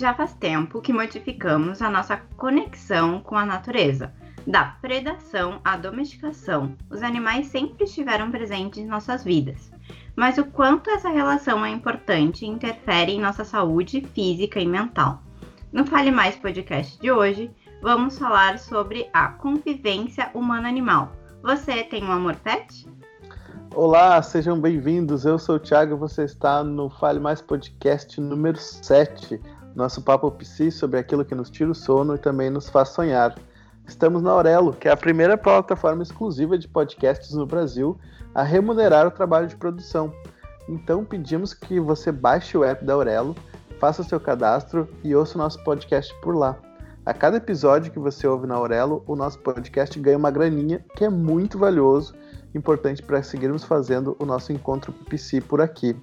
Já faz tempo que modificamos a nossa conexão com a natureza. Da predação à domesticação, os animais sempre estiveram presentes em nossas vidas. Mas o quanto essa relação é importante interfere em nossa saúde física e mental. No Fale Mais podcast de hoje, vamos falar sobre a convivência humano-animal. Você tem um amor pet? Olá, sejam bem-vindos. Eu sou o Thiago você está no Fale Mais podcast número 7 nosso papo psi sobre aquilo que nos tira o sono e também nos faz sonhar. Estamos na Aurelo, que é a primeira plataforma exclusiva de podcasts no Brasil a remunerar o trabalho de produção. Então pedimos que você baixe o app da Aurelo, faça seu cadastro e ouça o nosso podcast por lá. A cada episódio que você ouve na Aurelo, o nosso podcast ganha uma graninha que é muito valioso, importante para seguirmos fazendo o nosso encontro psi por aqui.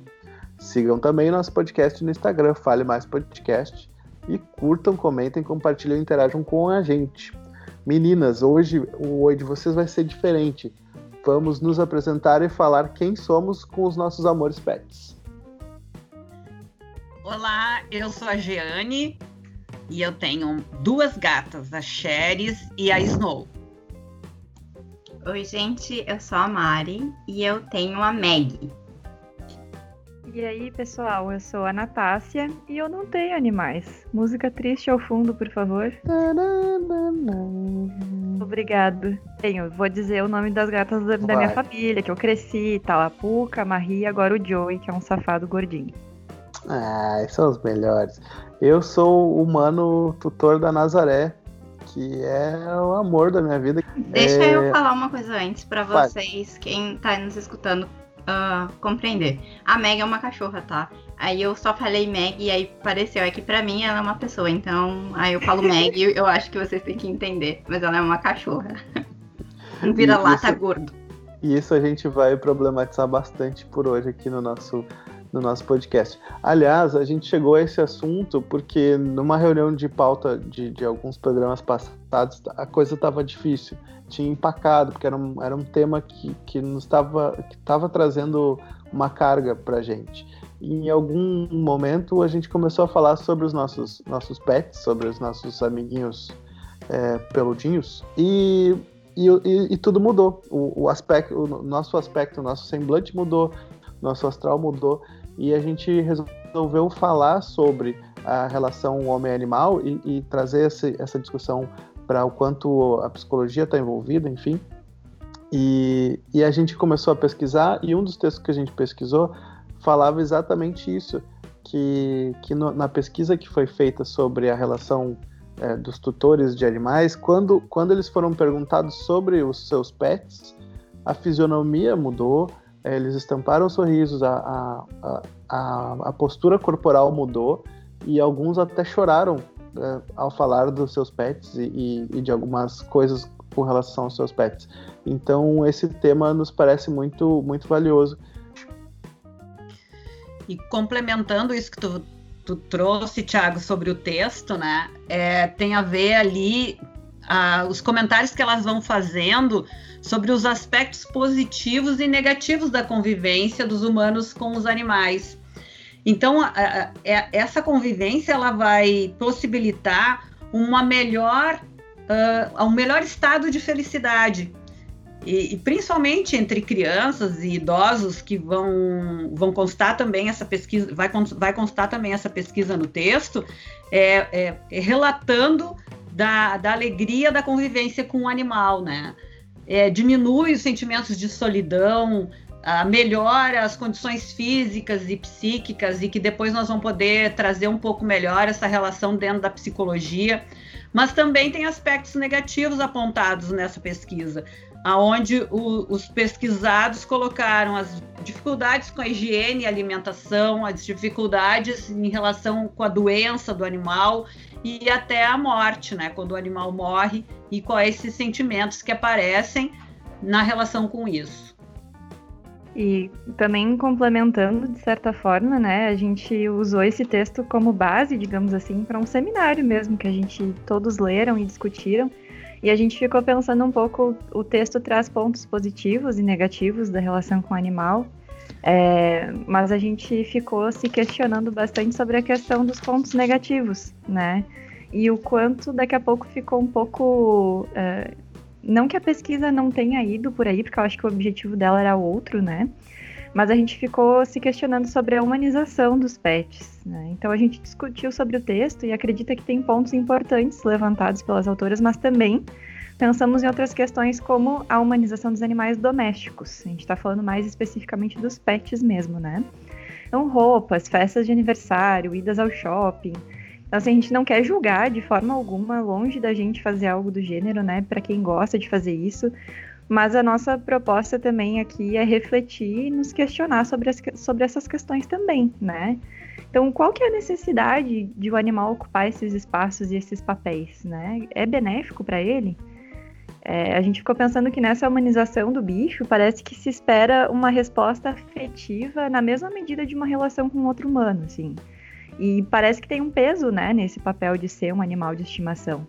Sigam também nosso podcast no Instagram, Fale Mais Podcast. E curtam, comentem, compartilhem e interajam com a gente. Meninas, hoje o Oi de vocês vai ser diferente. Vamos nos apresentar e falar quem somos com os nossos amores pets. Olá, eu sou a Jeane e eu tenho duas gatas, a Cheris e a Snow. Oi, gente, eu sou a Mari e eu tenho a Maggie. E aí, pessoal, eu sou a Natácia e eu não tenho animais. Música triste ao fundo, por favor. Obrigado. Tenho, vou dizer o nome das gatas da, da minha família, que eu cresci, tá? A Puca, a Marie e agora o Joey, que é um safado gordinho. Ah, são os melhores. Eu sou o humano tutor da Nazaré, que é o amor da minha vida. Deixa é... eu falar uma coisa antes para vocês, quem tá nos escutando uh, compreender. A Meg é uma cachorra, tá? Aí eu só falei Meg e aí pareceu. É que pra mim ela é uma pessoa. Então, aí eu falo Meg e eu acho que vocês têm que entender. Mas ela é uma cachorra. Um vira-lata gordo. E isso a gente vai problematizar bastante por hoje aqui no nosso, no nosso podcast. Aliás, a gente chegou a esse assunto porque numa reunião de pauta de, de alguns programas passados, a coisa estava difícil tinha empacado, porque era um, era um tema que, que nos estava que estava trazendo uma carga para gente. E em algum momento a gente começou a falar sobre os nossos, nossos pets, sobre os nossos amiguinhos é, peludinhos, e, e, e, e tudo mudou. O, o, aspecto, o nosso aspecto, o nosso semblante mudou, nosso astral mudou, e a gente resolveu falar sobre a relação homem-animal e, e, trazer esse, essa discussão para o quanto a psicologia está envolvida, enfim. E, e a gente começou a pesquisar, e um dos textos que a gente pesquisou falava exatamente isso, que, que no, na pesquisa que foi feita sobre a relação é, dos tutores de animais, quando, quando eles foram perguntados sobre os seus pets, a fisionomia mudou, é, eles estamparam sorrisos, a, a, a, a postura corporal mudou, e alguns até choraram uh, ao falar dos seus pets e, e, de algumas coisas com relação aos seus pets. Então esse tema nos parece muito muito valioso. E complementando isso que tu, tu trouxe, Thiago, sobre o texto, né? É, tem a ver ali os comentários que elas vão fazendo sobre os aspectos positivos e negativos da convivência dos humanos com os animais. Então, a, a, é, essa convivência ela vai possibilitar uma melhor, uh, um melhor estado de felicidade. E, e, principalmente entre crianças e idosos que vão, vão constar também essa pesquisa, vai, vai constar também essa pesquisa no texto, é, é, é relatando da, da alegria da convivência com o animal, né? É, diminui os sentimentos de solidão, melhora as condições físicas e psíquicas e que depois nós vamos poder trazer um pouco melhor essa relação dentro da psicologia. Mas também tem aspectos negativos apontados nessa pesquisa, aonde os pesquisados colocaram as dificuldades com a higiene e alimentação, as dificuldades em relação com a doença do animal e até a morte, né? Quando o animal morre e quais esses sentimentos que aparecem na relação com isso. E também complementando, de certa forma, né, a gente usou esse texto como base, digamos assim, para um seminário mesmo, que a gente todos leram e discutiram. E a gente ficou pensando um pouco, o texto traz pontos positivos e negativos da relação com o animal. É, mas a gente ficou se questionando bastante sobre a questão dos pontos negativos, né? E o quanto daqui a pouco ficou um pouco. É, não que a pesquisa não tenha ido por aí, porque eu acho que o objetivo dela era outro, né? Mas a gente ficou se questionando sobre a humanização dos pets. Né? Então a gente discutiu sobre o texto e acredita que tem pontos importantes levantados pelas autoras, mas também pensamos em outras questões como a humanização dos animais domésticos. A gente está falando mais especificamente dos pets mesmo, né? Então, roupas, festas de aniversário, idas ao shopping. Então, assim, a gente não quer julgar de forma alguma, longe da gente fazer algo do gênero, né? Para quem gosta de fazer isso. Mas a nossa proposta também aqui é refletir e nos questionar sobre, as, sobre essas questões também, né? Então, qual que é a necessidade de o animal ocupar esses espaços e esses papéis, né? É benéfico para ele? É, a gente ficou pensando que nessa humanização do bicho parece que se espera uma resposta afetiva na mesma medida de uma relação com outro humano, assim. E parece que tem um peso, né, nesse papel de ser um animal de estimação.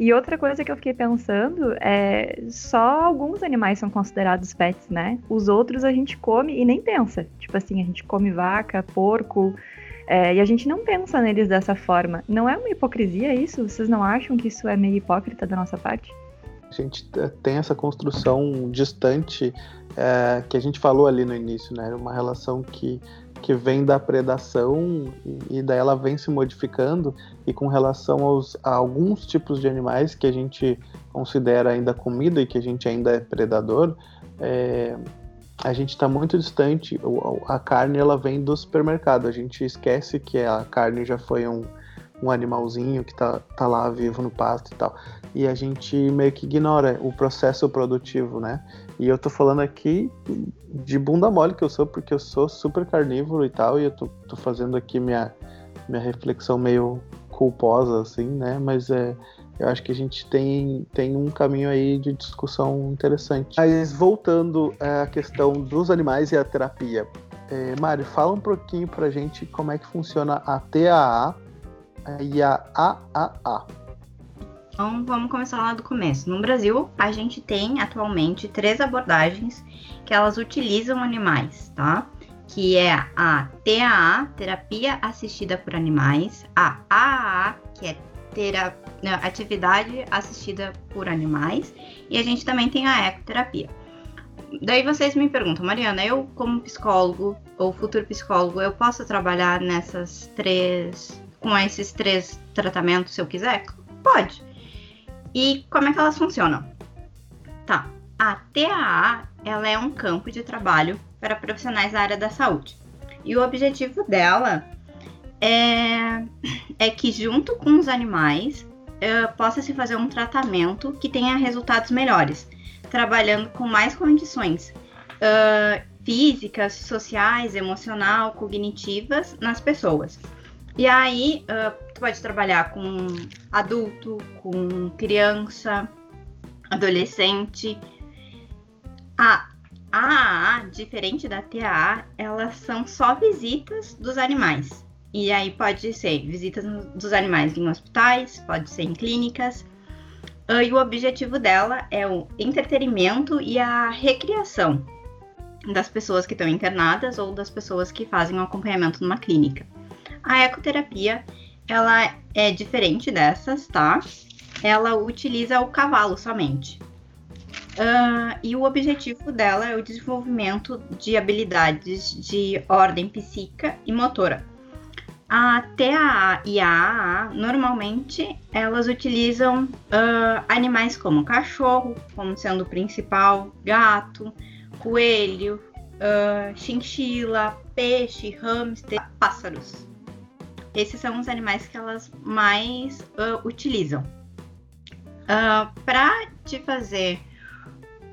E outra coisa que eu fiquei pensando é só alguns animais são considerados pets, né? Os outros a gente come e nem pensa. Tipo assim, a gente come vaca, porco, é, e a gente não pensa neles dessa forma. Não é uma hipocrisia isso? Vocês não acham que isso é meio hipócrita da nossa parte? A gente tem essa construção distante é, que a gente falou ali no início, né? Uma relação que, que vem da predação e, e daí ela vem se modificando e com relação aos, a alguns tipos de animais que a gente considera ainda comida e que a gente ainda é predador, é, a gente está muito distante. A carne ela vem do supermercado. A gente esquece que a carne já foi um, um animalzinho que tá, tá lá vivo no pasto e tal. E a gente meio que ignora o processo produtivo, né? E eu tô falando aqui de bunda mole que eu sou, porque eu sou super carnívoro e tal, e eu tô, tô fazendo aqui minha, minha reflexão meio culposa, assim, né? Mas é, eu acho que a gente tem, tem um caminho aí de discussão interessante. Mas voltando à questão dos animais e a terapia. É, Mário, fala um pouquinho pra gente como é que funciona a TAA e a AAA. Então vamos começar lá do começo. No Brasil, a gente tem atualmente três abordagens que elas utilizam animais, tá? Que é a TAA, terapia assistida por animais, a AAA, que é tera... atividade assistida por animais, e a gente também tem a ecoterapia. Daí vocês me perguntam, Mariana, eu como psicólogo ou futuro psicólogo, eu posso trabalhar nessas três com esses três tratamentos se eu quiser? Pode. E como é que elas funcionam? Tá. A TAA, ela é um campo de trabalho para profissionais da área da saúde. E o objetivo dela é, é que junto com os animais uh, possa se fazer um tratamento que tenha resultados melhores, trabalhando com mais condições uh, físicas, sociais, emocional, cognitivas nas pessoas. E aí, uh, tu pode trabalhar com adulto, com criança, adolescente. A AAA, diferente da TAA, elas são só visitas dos animais. E aí pode ser visitas dos animais em hospitais, pode ser em clínicas. Uh, e o objetivo dela é o entretenimento e a recriação das pessoas que estão internadas ou das pessoas que fazem um acompanhamento numa clínica. A ecoterapia, ela é diferente dessas, tá? Ela utiliza o cavalo somente. Uh, e o objetivo dela é o desenvolvimento de habilidades de ordem psíquica e motora. A TAA e a AA, normalmente, elas utilizam uh, animais como cachorro, como sendo o principal, gato, coelho, uh, chinchila, peixe, hamster, pássaros. Esses são os animais que elas mais uh, utilizam. Uh, para te fazer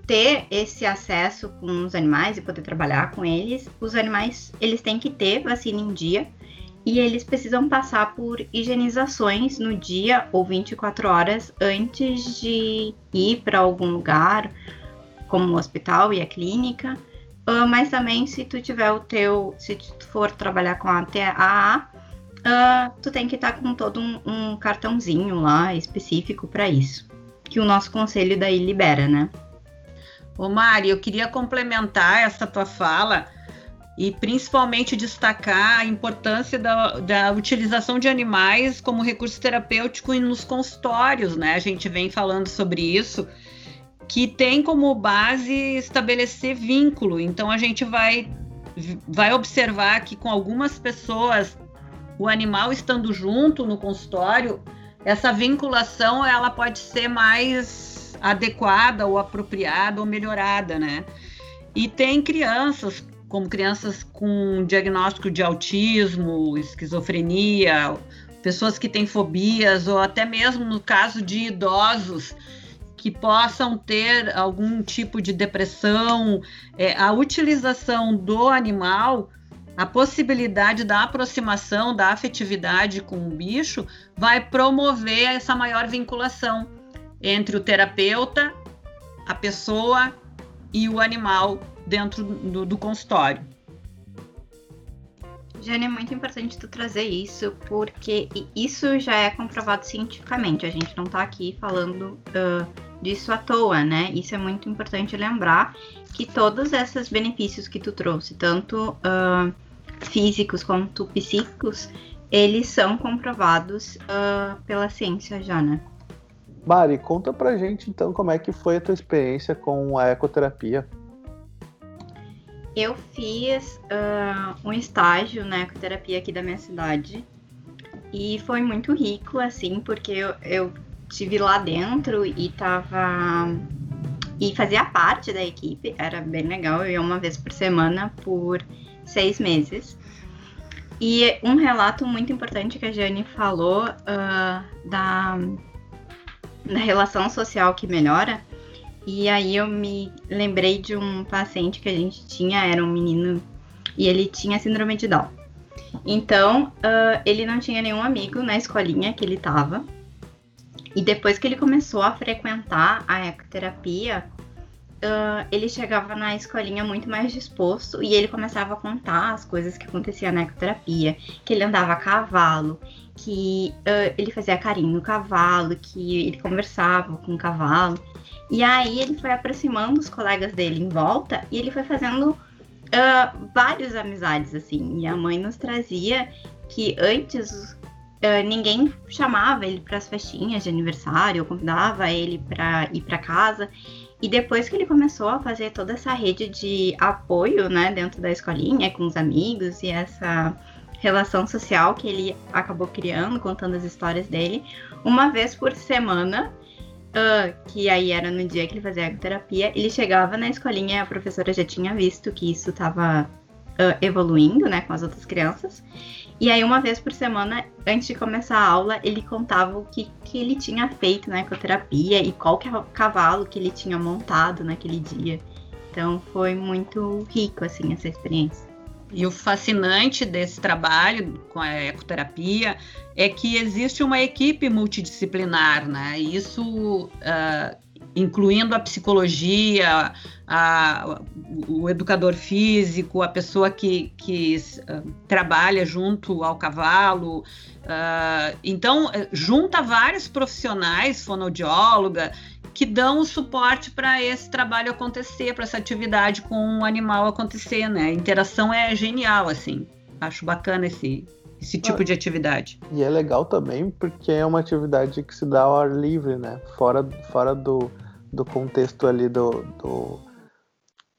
ter esse acesso com os animais e poder trabalhar com eles, os animais eles têm que ter vacina em dia e eles precisam passar por higienizações no dia ou 24 horas antes de ir para algum lugar, como o hospital e a clínica. Uh, mas também se tu tiver o teu, se tu for trabalhar com a TAA, uh, tu tem que estar tá com todo um, um, cartãozinho lá específico para isso, que o nosso conselho daí libera, né? Ô Mari, eu queria complementar essa tua fala e principalmente destacar a importância da, da utilização de animais como recurso terapêutico nos consultórios, né? A gente vem falando sobre isso, que tem como base estabelecer vínculo. Então a gente vai, vai observar que com algumas pessoas, o animal estando junto no consultório, essa vinculação ela pode ser mais adequada ou apropriada ou melhorada, né? E tem crianças como crianças com diagnóstico de autismo, esquizofrenia, pessoas que têm fobias, ou até mesmo no caso de idosos que possam ter algum tipo de depressão, é, a utilização do animal, a possibilidade da aproximação, da afetividade com o bicho, vai promover essa maior vinculação entre o terapeuta, a pessoa e o animal dentro do, do consultório. Jane, é muito importante tu trazer isso, porque isso já é comprovado cientificamente. A gente não está aqui falando uh, disso à toa, né? Isso é muito importante lembrar que todos esses benefícios que tu trouxe, tanto uh, físicos quanto psíquicos, eles são comprovados uh, pela ciência já, né? Mari, conta pra gente então como é que foi a tua experiência com a ecoterapia eu fiz uh, um estágio na ecoterapia aqui da minha cidade e foi muito rico, assim, porque eu, eu tive lá dentro e tava. e fazia parte da equipe, era bem legal, eu ia uma vez por semana por seis meses. E um relato muito importante que a Jane falou uh, da, da relação social que melhora e aí eu me lembrei de um paciente que a gente tinha, era um menino, e ele tinha síndrome de Down. Então, uh, ele não tinha nenhum amigo na escolinha que ele tava. E depois que ele começou a frequentar a ecoterapia, uh, ele chegava na escolinha muito mais disposto e ele começava a contar as coisas que aconteciam na ecoterapia, que ele andava a cavalo, que uh, ele fazia carinho no cavalo, que ele conversava com o cavalo. E aí ele foi aproximando os colegas dele em volta e ele foi fazendo uh, várias amizades, assim. E a mãe nos trazia que antes uh, ninguém chamava ele para as festinhas de aniversário, convidava ele para ir para casa. E depois que ele começou a fazer toda essa rede de apoio, né, dentro da escolinha, com os amigos e essa relação social que ele acabou criando, contando as histórias dele, uma vez por semana uh, que aí era no dia que ele fazia terapia, ele chegava na escolinha e a professora já tinha visto que isso estava uh, evoluindo, né, com as outras crianças. E aí, uma vez por semana, antes de começar a aula, ele contava o que, que ele tinha feito na ecoterapia e qual que é o cavalo que ele tinha montado naquele dia. Então, foi muito rico, assim, essa experiência. E o fascinante desse trabalho com a ecoterapia é que existe uma equipe multidisciplinar, né? Isso uh, incluindo a psicologia, a, o educador físico, a pessoa que, que uh, trabalha junto ao cavalo. Uh, então, junta vários profissionais, fonoaudióloga, que dão o suporte para esse trabalho acontecer, para essa atividade com o animal acontecer, né? A interação é genial, assim. Acho bacana esse, esse tipo ah, de atividade. E é legal também porque é uma atividade que se dá ao ar livre, né? Fora, fora do, do contexto ali do, do,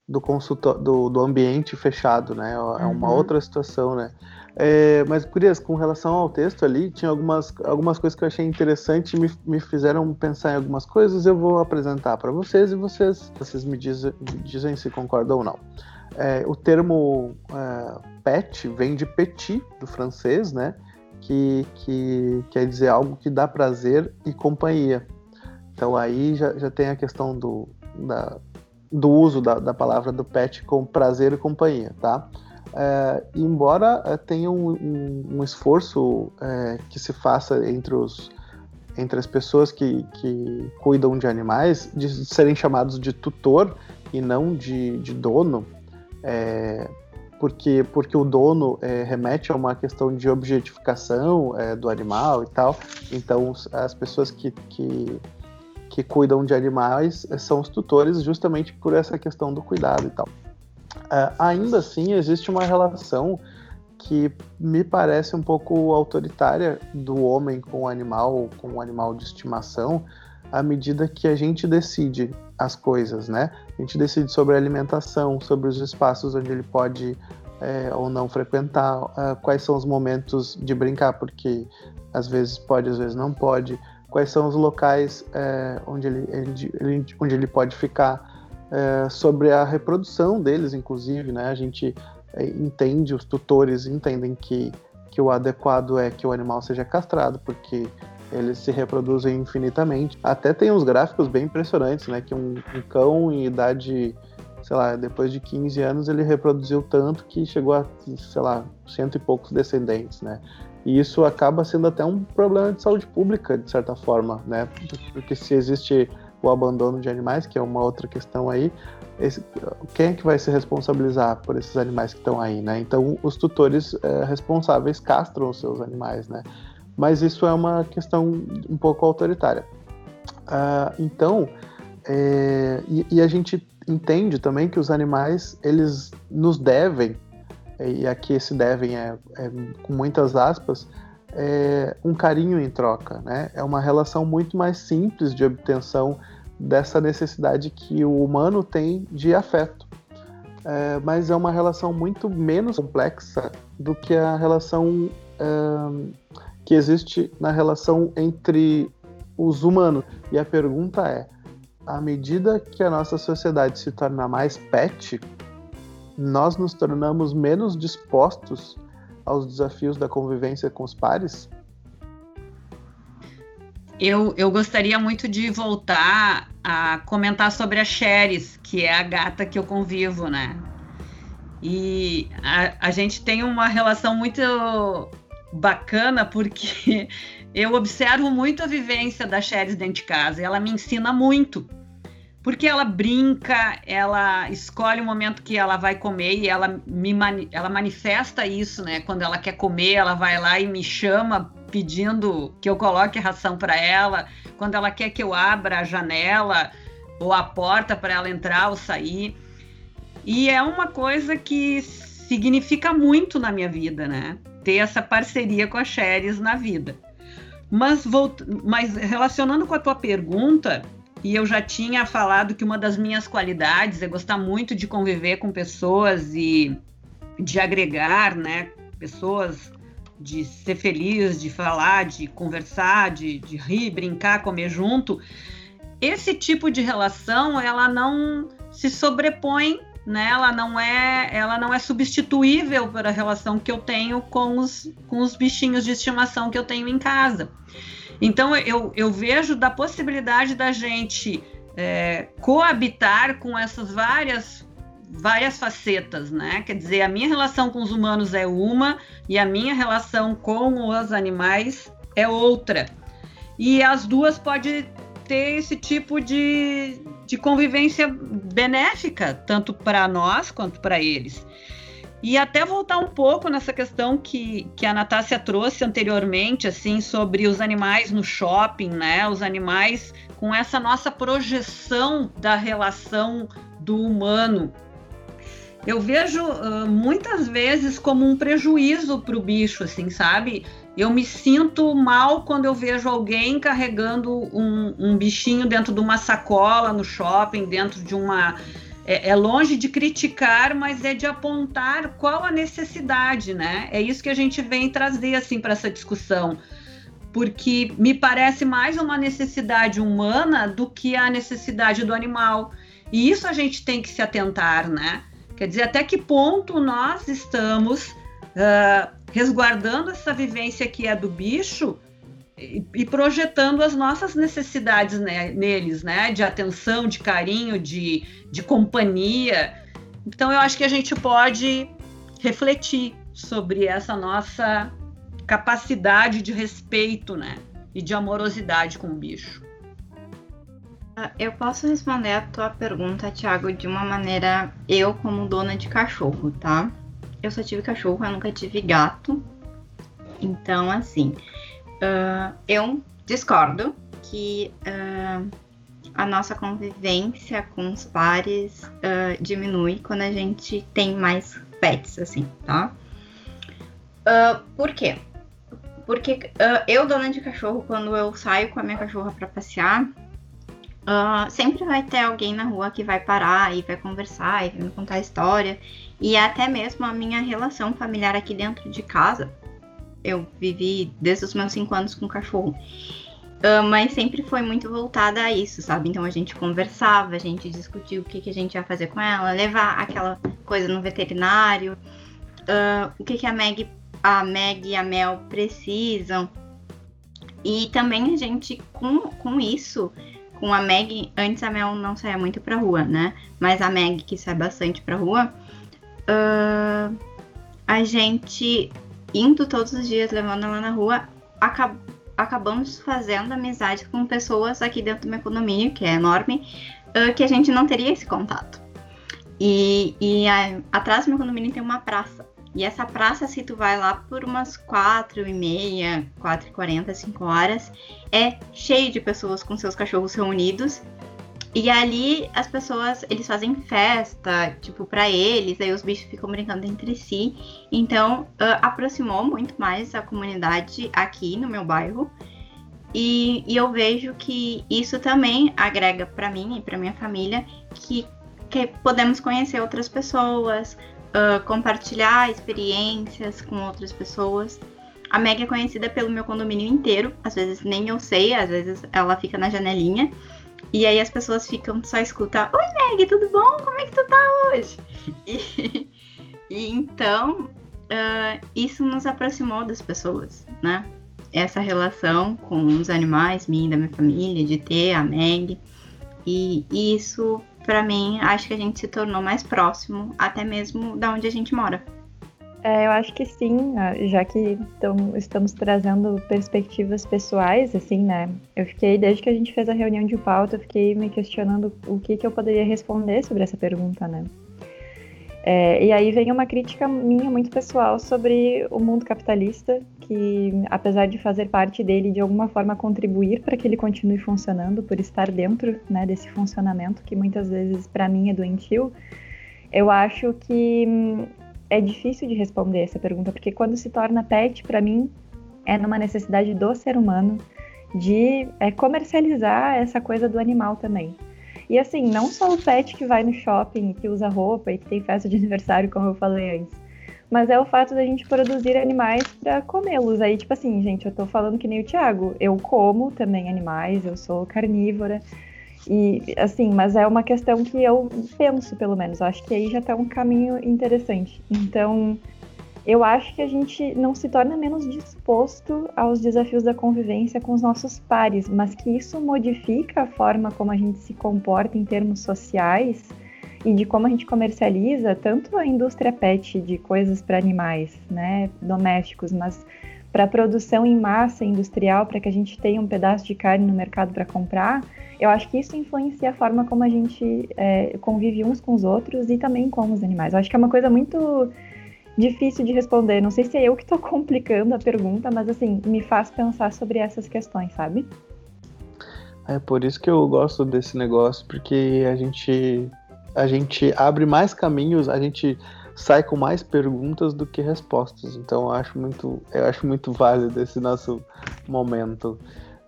do, consultor, do, do ambiente fechado, né? É uma uhum. outra situação, né? É, mas, Curias, com relação ao texto ali, tinha algumas, algumas coisas que eu achei interessante e me, me fizeram pensar em algumas coisas. Eu vou apresentar para vocês e vocês, vocês me, diz, me dizem se concordam ou não. É, o termo é, pet vem de petit, do francês, né? Que, que quer dizer algo que dá prazer e companhia. Então aí já, já tem a questão do, da, do uso da, da palavra do pet com prazer e companhia, tá? É, embora é, tenha um, um, um esforço é, que se faça entre, os, entre as pessoas que, que cuidam de animais de serem chamados de tutor e não de, de dono, é, porque, porque o dono é, remete a uma questão de objetificação é, do animal e tal. Então, as pessoas que, que, que cuidam de animais são os tutores justamente por essa questão do cuidado e tal. Uh, ainda assim, existe uma relação que me parece um pouco autoritária do homem com o animal, com o animal de estimação, à medida que a gente decide as coisas, né? A gente decide sobre a alimentação, sobre os espaços onde ele pode é, ou não frequentar, uh, quais são os momentos de brincar, porque às vezes pode, às vezes não pode, quais são os locais é, onde, ele, ele, onde ele pode ficar, é, sobre a reprodução deles, inclusive, né? A gente é, entende, os tutores entendem que, que o adequado é que o animal seja castrado, porque eles se reproduzem infinitamente. Até tem uns gráficos bem impressionantes, né? Que um, um cão em idade, sei lá, depois de 15 anos, ele reproduziu tanto que chegou a, sei lá, cento e poucos descendentes, né? E isso acaba sendo até um problema de saúde pública, de certa forma, né? Porque se existe o abandono de animais, que é uma outra questão aí, esse, quem é que vai se responsabilizar por esses animais que estão aí, né? Então, os tutores é, responsáveis castram os seus animais, né? Mas isso é uma questão um pouco autoritária. Uh, então, é, e, e, a gente entende também que os animais, eles nos devem, e aqui esse devem é, é com muitas aspas, é um carinho em troca, né? É uma relação muito mais simples de obtenção dessa necessidade que o humano tem de afeto. É, mas é uma relação muito menos complexa do que a relação é, que existe na relação entre os humanos. E a pergunta é: à medida que a nossa sociedade se torna mais pet, nós nos tornamos menos dispostos aos desafios da convivência com os pares? Eu, eu gostaria muito de voltar a comentar sobre a Xeres, que é a gata que eu convivo, né? E a, a gente tem uma relação muito bacana porque eu observo muito a vivência da Xeres dentro de casa e ela me ensina muito. Porque ela brinca, ela escolhe o momento que ela vai comer e ela me ela manifesta isso, né? Quando ela quer comer, ela vai lá e me chama pedindo que eu coloque ração para ela, quando ela quer que eu abra a janela ou a porta para ela entrar ou sair. E é uma coisa que significa muito na minha vida, né? Ter essa parceria com a Xeres na vida. Mas, volt... Mas relacionando com a tua pergunta, e eu já tinha falado que uma das minhas qualidades é gostar muito de conviver com pessoas e de agregar, né? Pessoas de ser feliz, de falar, de conversar, de, de rir, brincar, comer junto, esse tipo de relação ela não se sobrepõe, né? Ela não é, ela não é substituível para a relação que eu tenho com os, com os bichinhos de estimação que eu tenho em casa. Então eu, eu vejo da possibilidade da gente é, coabitar com essas várias várias facetas, né? Quer dizer, a minha relação com os humanos é uma e a minha relação com os animais é outra. E as duas podem ter esse tipo de, de convivência benéfica, tanto para nós quanto para eles. E até voltar um pouco nessa questão que, que a Natácia trouxe anteriormente, assim, sobre os animais no shopping, né? Os animais com essa nossa projeção da relação do humano eu vejo uh, muitas vezes como um prejuízo para o bicho, assim, sabe? Eu me sinto mal quando eu vejo alguém carregando um, um bichinho dentro de uma sacola no shopping, dentro de uma. É, é, longe de criticar, mas é de apontar qual a necessidade, né? É isso que a gente vem trazer assim para essa discussão, porque me parece mais uma necessidade humana do que a necessidade do animal. E isso a gente tem que se atentar, né? Quer dizer, até que ponto nós estamos uh, resguardando essa vivência que é do bicho e, projetando as nossas necessidades né, neles, né? De atenção, de carinho, de, de companhia. Então, eu acho que a gente pode refletir sobre essa nossa capacidade de respeito, né? E de amorosidade com o bicho. Ah, eu posso responder a tua pergunta, Thiago, de uma maneira eu como dona de cachorro, tá? Eu só tive cachorro, eu nunca tive gato. Então, assim, uh, eu discordo que uh, a nossa convivência com os pares uh, diminui quando a gente tem mais pets, assim, tá? Por quê? Porque eu, dona de cachorro, quando eu saio com a minha cachorra para passear, uh, sempre vai ter alguém na rua que vai parar e vai conversar e vai me contar a história. E até mesmo a minha relação familiar aqui dentro de casa. Eu vivi desde os meus cinco anos com cachorro. Uh, mas sempre foi muito voltada a isso, sabe? Então a gente conversava, a gente discutia o que, que a gente ia fazer com ela, levar aquela coisa no veterinário, uh, o que, que a Meg, a Meg e a Mel precisam. E também a gente, com, com isso, com a Meg, antes a Mel não saía muito pra rua, né? Mas a Meg, que sai bastante pra rua, uh, a gente indo todos os dias, levando ela na rua, acab acabamos fazendo amizade com pessoas aqui dentro do meu condomínio, que é enorme, uh, que a gente não teria esse contato. E, e a, atrás do meu condomínio tem uma praça. E essa praça, se tu vai lá por umas quatro e meia, quatro e quarenta, cinco horas, é cheio de pessoas com seus cachorros reunidos. E ali as pessoas, eles fazem festa, tipo, para eles, aí os bichos ficam brincando entre si. Então, uh, aproximou muito mais a comunidade aqui no meu bairro. E, e eu vejo que isso também agrega para mim e para minha família que, que podemos conhecer outras pessoas, uh, compartilhar experiências com outras pessoas. A Meg é conhecida pelo meu condomínio inteiro, às vezes nem eu sei, às vezes ela fica na janelinha. E aí as pessoas ficam só escutar: Oi, Meg, tudo bom? Como é que tu tá hoje? E, e então uh, isso nos aproximou das pessoas, né? Essa relação com os animais, e da minha família, de ter a Meg. E, e isso para mim, acho que a gente se tornou mais próximo, até mesmo da onde a gente mora. É, eu acho que sim, já que tão, estamos trazendo perspectivas pessoais, assim, né? Eu fiquei, desde que a gente fez a reunião de pauta, eu fiquei me questionando o que, que eu poderia responder sobre essa pergunta, né? É, e aí vem uma crítica minha muito pessoal sobre o mundo capitalista, que apesar de fazer parte dele de alguma forma contribuir para que ele continue funcionando, por estar dentro né, desse funcionamento que muitas vezes para mim é doentio, eu acho que hum, é difícil de responder essa pergunta, porque quando se torna pet, para mim, é numa necessidade do ser humano de é, comercializar essa coisa do animal também. E assim, não só o pet que vai no shopping, que usa roupa e que tem festa de aniversário, como eu falei antes. Mas é o fato da gente produzir animais para comê-los. Aí, tipo assim, gente, eu tô falando que nem o Thiago. Eu como também animais, eu sou carnívora. E, assim, mas é uma questão que eu penso, pelo menos. Eu acho que aí já tá um caminho interessante. Então, eu acho que a gente não se torna menos disposto aos desafios da convivência com os nossos pares, mas que isso modifica a forma como a gente se comporta em termos sociais e de como a gente comercializa tanto a indústria pet de coisas para animais, né, domésticos, mas para a produção em massa industrial, para que a gente tenha um pedaço de carne no mercado para comprar, eu acho que isso influencia a forma como a gente é, convive uns com os outros e também com os animais. Eu acho que é uma coisa muito difícil de responder. Não sei se é eu que estou complicando a pergunta, mas assim, me faz pensar sobre essas questões, sabe? É por isso que eu gosto desse negócio, porque a gente a gente abre mais caminhos, a gente sai com mais perguntas do que respostas. Então eu acho muito, eu acho muito válido esse nosso momento.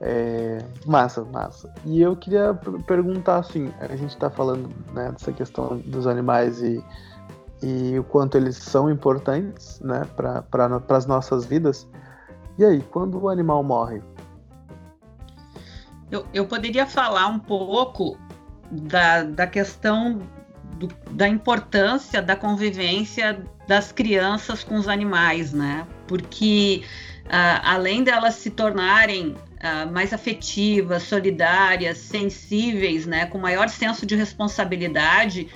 É, massa, massa. E eu queria perguntar assim, a gente está falando né, dessa questão dos animais e e o quanto eles são importantes né, para pra, as nossas vidas. E aí, quando o animal morre? Eu, eu poderia falar um pouco da, da questão do, da importância da convivência das crianças com os animais, né? Porque uh, além delas se tornarem uh, mais afetivas, solidárias, sensíveis, né, com maior senso de responsabilidade,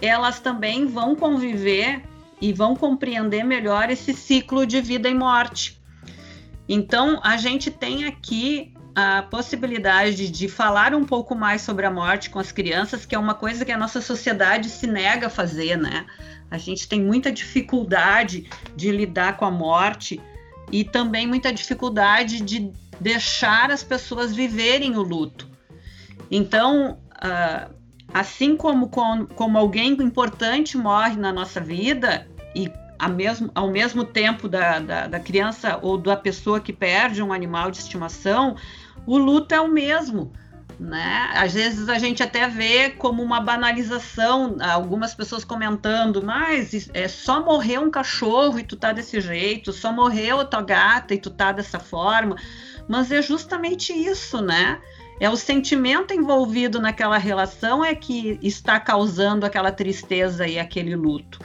elas também vão conviver e vão compreender melhor esse ciclo de vida e morte. Então, a gente tem aqui a possibilidade de falar um pouco mais sobre a morte com as crianças, que é uma coisa que a nossa sociedade se nega a fazer, né? A gente tem muita dificuldade de lidar com a morte e também muita dificuldade de deixar as pessoas viverem o luto. Então, uh, assim como, com, como alguém importante morre na nossa vida, e mesmo, ao mesmo tempo da, da, da criança ou da pessoa que perde um animal de estimação, o luto é o mesmo. Né? Às vezes a gente até vê como uma banalização, algumas pessoas comentando, mas é só morrer um cachorro e tu tá desse jeito, só morreu a tua gata e tu tá dessa forma. Mas é justamente isso, né? É o sentimento envolvido naquela relação é que está causando aquela tristeza e aquele luto.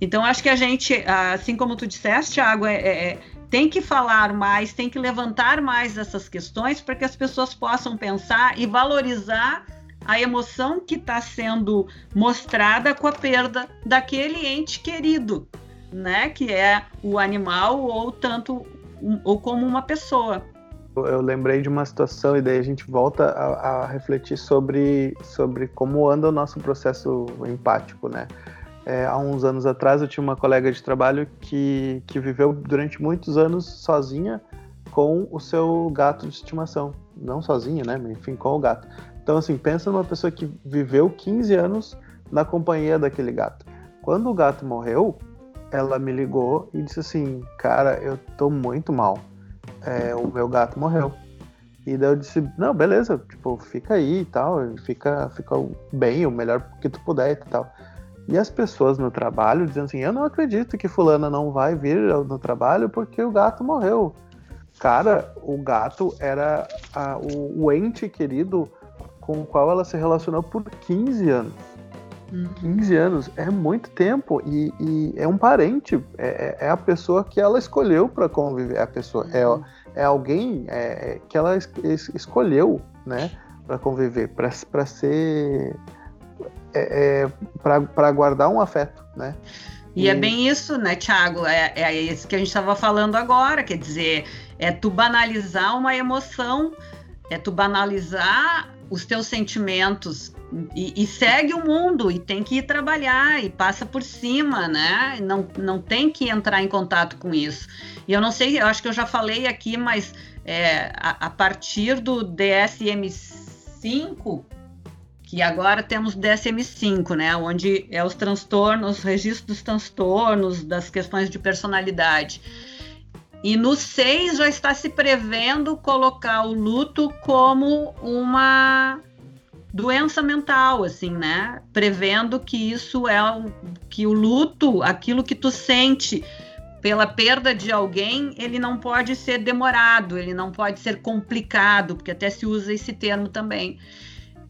Então, acho que a gente, assim como tu disseste, Thiago, é, é, tem que falar mais, tem que levantar mais essas questões para que as pessoas possam pensar e valorizar a emoção que está sendo mostrada com a perda daquele ente querido, né? Que é o animal ou tanto ou como uma pessoa. Eu lembrei de uma situação e daí a gente volta a, a refletir sobre, sobre como anda o nosso processo empático, né? É, há uns anos atrás eu tinha uma colega de trabalho que, que viveu durante muitos anos sozinha com o seu gato de estimação. Não sozinha, né? Enfim, com o gato. Então, assim, pensa numa pessoa que viveu 15 anos na companhia daquele gato. Quando o gato morreu, ela me ligou e disse assim: Cara, eu tô muito mal. É, o meu gato morreu. E daí eu disse: Não, beleza, tipo, fica aí e tal, fica, fica bem, o melhor que tu puder e tal. E as pessoas no trabalho dizendo assim: eu não acredito que Fulana não vai vir no trabalho porque o gato morreu. Cara, o gato era a, o, o, ente querido com o qual ela se relacionou por 15 anos. Uhum. 15 anos é muito tempo e, e é um parente, é, é, a pessoa que ela escolheu para conviver. A pessoa é, uhum. é alguém é, que ela es, escolheu, né, para conviver, para ser é, é para guardar um afeto, né? E, e, é bem isso, né, Thiago? É, é isso que a gente estava falando agora, quer dizer, é tu banalizar uma emoção, é tu banalizar os teus sentimentos e, e, segue o mundo e tem que ir trabalhar e passa por cima, né? Não, não tem que entrar em contato com isso. E eu não sei, eu acho que eu já falei aqui, mas é, a, a partir do DSM-5 que agora temos DSM-5, né, onde é os transtornos, os registros dos transtornos, das questões de personalidade. E no 6 já está se prevendo colocar o luto como uma doença mental, assim, né? Prevendo que isso é um, que o luto, aquilo que tu sente pela perda de alguém, ele não pode ser demorado, ele não pode ser complicado, porque até se usa esse termo também.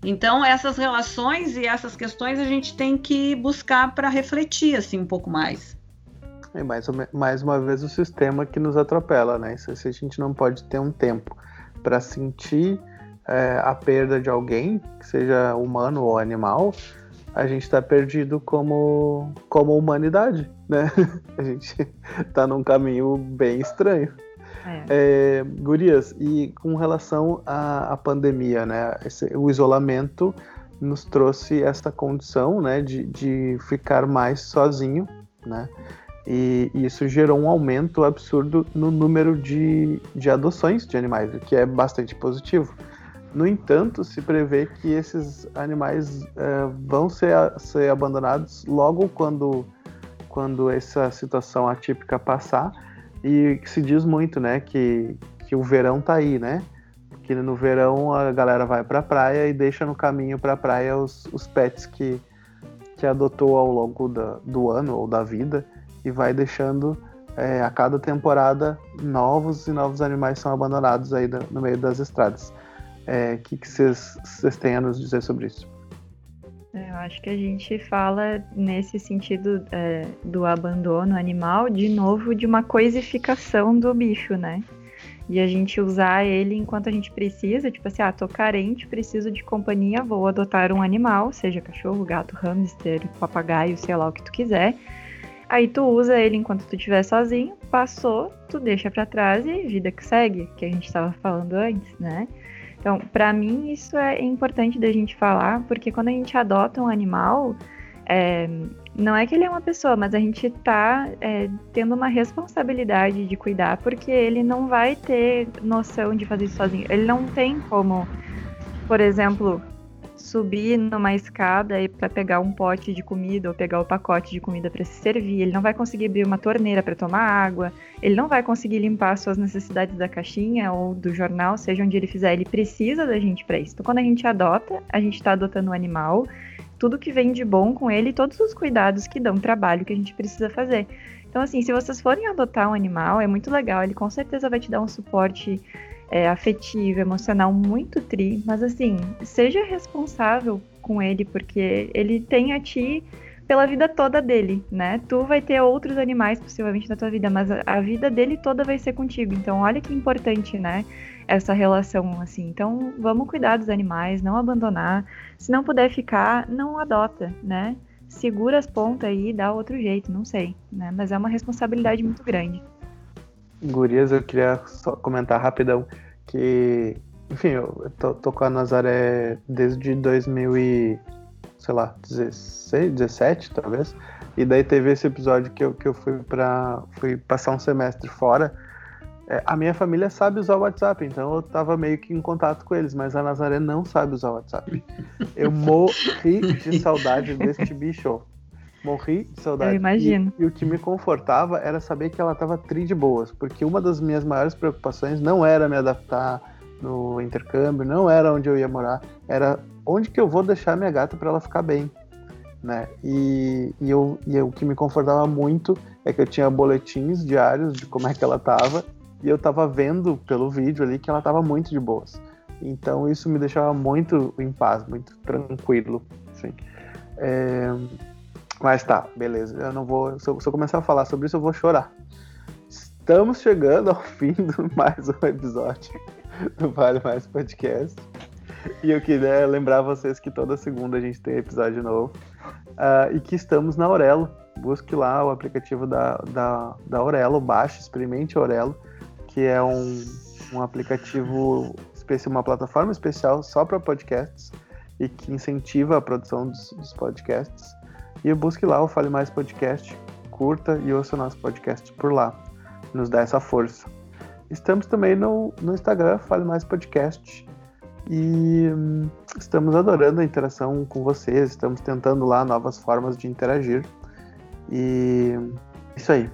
Então, essas relações e essas questões a gente tem que buscar para refletir assim um pouco mais. É mais, mais uma vez o sistema que nos atropela, né? Se, a gente não pode ter um tempo para sentir é, a perda de alguém, que seja humano ou animal, a gente está perdido como, como humanidade, né? A gente está num caminho bem estranho. É. É, gurias, e com relação à, à pandemia, né? Esse, o isolamento nos trouxe essa condição, né, de, de ficar mais sozinho, né? E, e, isso gerou um aumento absurdo no número de, de adoções de animais, o que é bastante positivo. No entanto, se prevê que esses animais é, vão ser, ser abandonados logo quando, quando essa situação atípica passar e se diz muito, né, que, que o verão tá aí, né? Que no verão a galera vai pra praia e deixa no caminho pra praia os, os pets que, que adotou ao longo da, do ano ou da vida e vai deixando é, a cada temporada novos e novos animais são abandonados aí no, no meio das estradas. O é, que vocês têm a nos dizer sobre isso? Eu acho que a gente fala nesse sentido é, do abandono animal, de novo, de uma coisificação do bicho, né? E a gente usar ele enquanto a gente precisa, tipo assim, ah, tô carente, preciso de companhia, vou adotar um animal, seja cachorro, gato, hamster, papagaio, sei lá o que tu quiser. Aí tu usa ele enquanto tu estiver sozinho, passou, tu deixa para trás e vida que segue, que a gente estava falando antes, né? Então, para mim, isso é importante da gente falar, porque quando a gente adota um animal, é, não é que ele é uma pessoa, mas a gente está é, tendo uma responsabilidade de cuidar, porque ele não vai ter noção de fazer isso sozinho. Ele não tem como por exemplo, subir numa escada e para pegar um pote de comida ou pegar o pacote de comida para se servir, ele não vai conseguir abrir uma torneira para tomar água, ele não vai conseguir limpar suas necessidades da caixinha ou do jornal, seja onde ele fizer, ele precisa da gente para isso. Então, quando a gente adota, a gente está adotando um animal, tudo que vem de bom com ele, todos os cuidados que dão trabalho que a gente precisa fazer. Então, assim, se vocês forem adotar um animal, é muito legal, ele com certeza vai te dar um suporte é, afetivo, emocional muito tri, mas assim, seja responsável com ele, porque ele tem a ti pela vida toda dele, né? Tu vai ter outros animais possivelmente na tua vida, mas a, vida dele toda vai ser contigo. Então, olha que importante, né? Essa relação, assim. Então, vamos cuidar dos animais, não abandonar. Se não puder ficar, não adota, né? Segura as pontas aí e dá outro jeito, não sei, né? Mas é uma responsabilidade muito grande. Gurias, eu queria só comentar rapidão que, enfim, eu tô, tô com a Nazaré desde 2000 e, sei lá, 16, 17 talvez. E daí teve esse episódio que eu, que eu fui para fui passar um semestre fora. É, a minha família sabe usar o WhatsApp, então eu tava meio que em contato com eles, mas a Nazaré não sabe usar o WhatsApp. Eu morri de saudade deste bicho. Morri de saudade. Eu imagino. E, e, o que me confortava era saber que ela estava tri de boas, porque uma das minhas maiores preocupações não era me adaptar no intercâmbio, não era onde eu ia morar, era onde que eu vou deixar minha gata para ela ficar bem, né? E, e, eu, e eu, o que me confortava muito é que eu tinha boletins diários de como é que ela estava e eu estava vendo pelo vídeo ali que ela estava muito de boas. Então isso me deixava muito em paz, muito tranquilo, assim. É, mas tá, beleza. Eu não vou. Se eu, se eu, começar a falar sobre isso, eu vou chorar. Estamos chegando ao fim de mais um episódio do Vale Mais Podcast. E eu queria lembrar vocês que toda segunda a gente tem episódio novo. Uh, e que estamos na Aurelo. Busque lá o aplicativo da, da, da Aurelo, baixe, experimente Aurelo, que é um, um aplicativo, uma plataforma especial só para podcasts e que incentiva a produção dos, dos podcasts. E busque lá o Fale Mais Podcast, curta e ouça o nosso podcast por lá. Nos dá essa força. Estamos também no, no Instagram, Fale Mais Podcast. E hum, estamos adorando a interação com vocês, estamos tentando lá novas formas de interagir. E isso aí.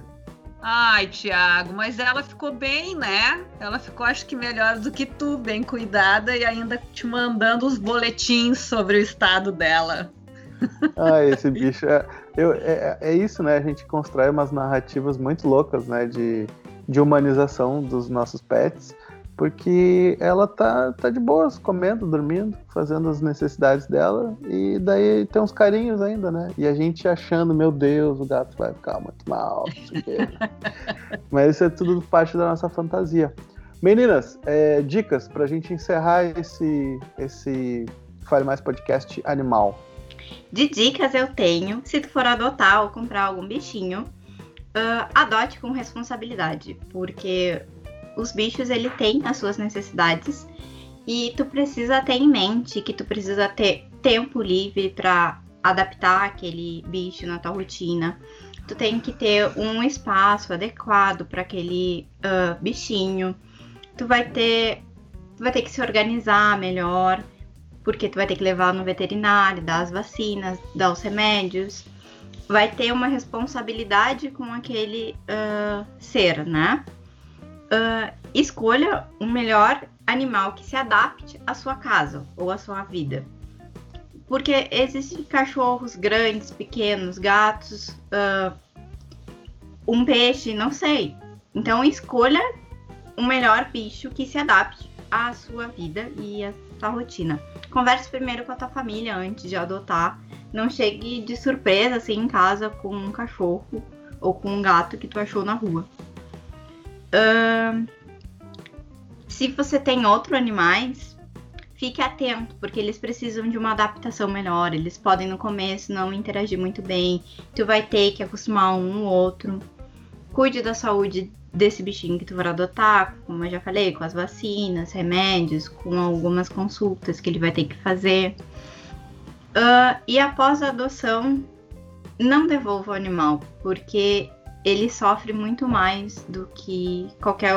Ai, Tiago, mas ela ficou bem, né? Ela ficou, acho que, melhor do que tu, bem cuidada e ainda te mandando os boletins sobre o estado dela. Ah, esse bicho. É, eu, é, é isso, né? A gente constrói umas narrativas muito loucas, né? De, de humanização dos nossos pets, porque ela tá, tá de boas, comendo, dormindo, fazendo as necessidades dela, e daí tem uns carinhos ainda, né? E a gente achando, meu Deus, o gato vai ficar muito mal. Mas isso é tudo parte da nossa fantasia. Meninas, é, dicas pra gente encerrar esse, esse Fale Mais Podcast animal. De dicas eu tenho, se tu for adotar ou comprar algum bichinho, uh, adote com responsabilidade, porque os bichos ele tem as suas necessidades e tu precisa ter em mente que tu precisa ter tempo livre para adaptar aquele bicho na tua rotina. Tu tem que ter um espaço adequado para aquele uh, bichinho. Tu vai ter, tu vai ter que se organizar melhor porque tu vai ter que levar no veterinário, dar as vacinas, dar os remédios. Vai ter uma responsabilidade com aquele uh, ser, né? Uh, escolha o melhor animal que se adapte à sua casa ou à sua vida. Porque existem cachorros grandes, pequenos, gatos, uh, um peixe, não sei. Então escolha o melhor bicho que se adapte à sua vida e à sua rotina. Converse primeiro com a tua família antes de adotar. Não chegue de surpresa assim em casa com um cachorro ou com um gato que tu achou na rua. Uh, se você tem outros animais, fique atento, porque eles precisam de uma adaptação melhor. Eles podem no começo não interagir muito bem. Tu vai ter que acostumar um ou outro. Cuide da saúde desse bichinho que tu vai adotar, como eu já falei, com as vacinas, remédios, com algumas consultas que ele vai ter que fazer. Uh, e após a adoção, não devolva o animal, porque ele sofre muito mais do que qualquer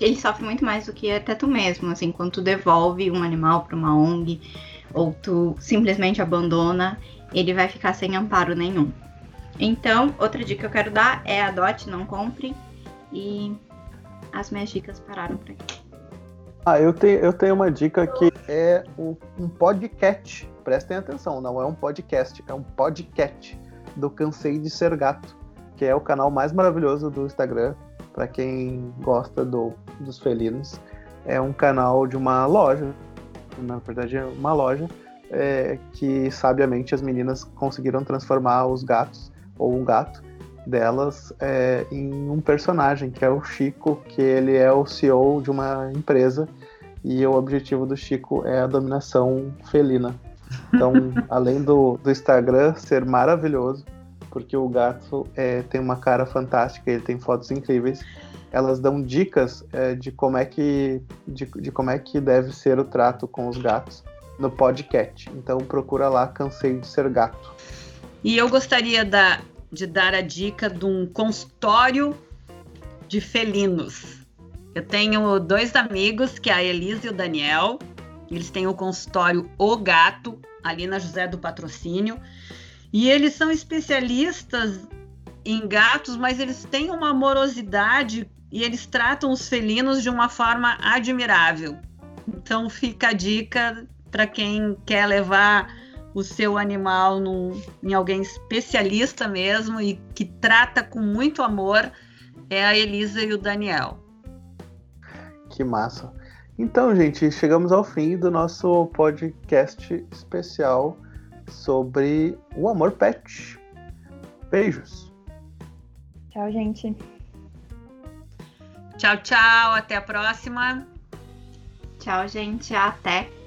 ele sofre muito mais do que até tu mesmo, assim, quando tu devolve um animal para uma ONG ou tu simplesmente abandona, ele vai ficar sem amparo nenhum. Então, outra dica que eu quero dar é adote, não compre. E as minhas dicas pararam por aqui. Ah, eu tenho, eu tenho uma dica que é um, podcast. Prestem atenção, não é um podcast, é um podcast do Cansei de Ser Gato, que é o canal mais maravilhoso do Instagram para quem gosta do, dos felinos. É um canal de uma loja, na verdade é uma loja, é, que sabiamente as meninas conseguiram transformar os gatos, ou um gato, delas é, em um personagem, que é o Chico, que ele é o CEO de uma empresa e o objetivo do Chico é a dominação felina. Então, além do, do Instagram ser maravilhoso, porque o gato é, tem uma cara fantástica, ele tem fotos incríveis, elas dão dicas é, de como é que de, de, como é que deve ser o trato com os gatos no podcast. Então procura lá, cansei de ser gato. E eu gostaria da, de dar a dica de um consultório de felinos. Eu tenho dois amigos, que é a Elisa e o Daniel. Eles têm o consultório O Gato, ali na José do Patrocínio. E eles são especialistas em gatos, mas eles têm uma amorosidade e eles tratam os felinos de uma forma admirável. Então fica a dica para quem quer levar o seu animal num, em alguém especialista mesmo e que trata com muito amor é a Elisa e o Daniel. Que massa. Então, gente, chegamos ao fim do nosso podcast especial sobre o amor pet. Beijos. Tchau, gente. Tchau, tchau. Até a próxima. Tchau, gente. Até.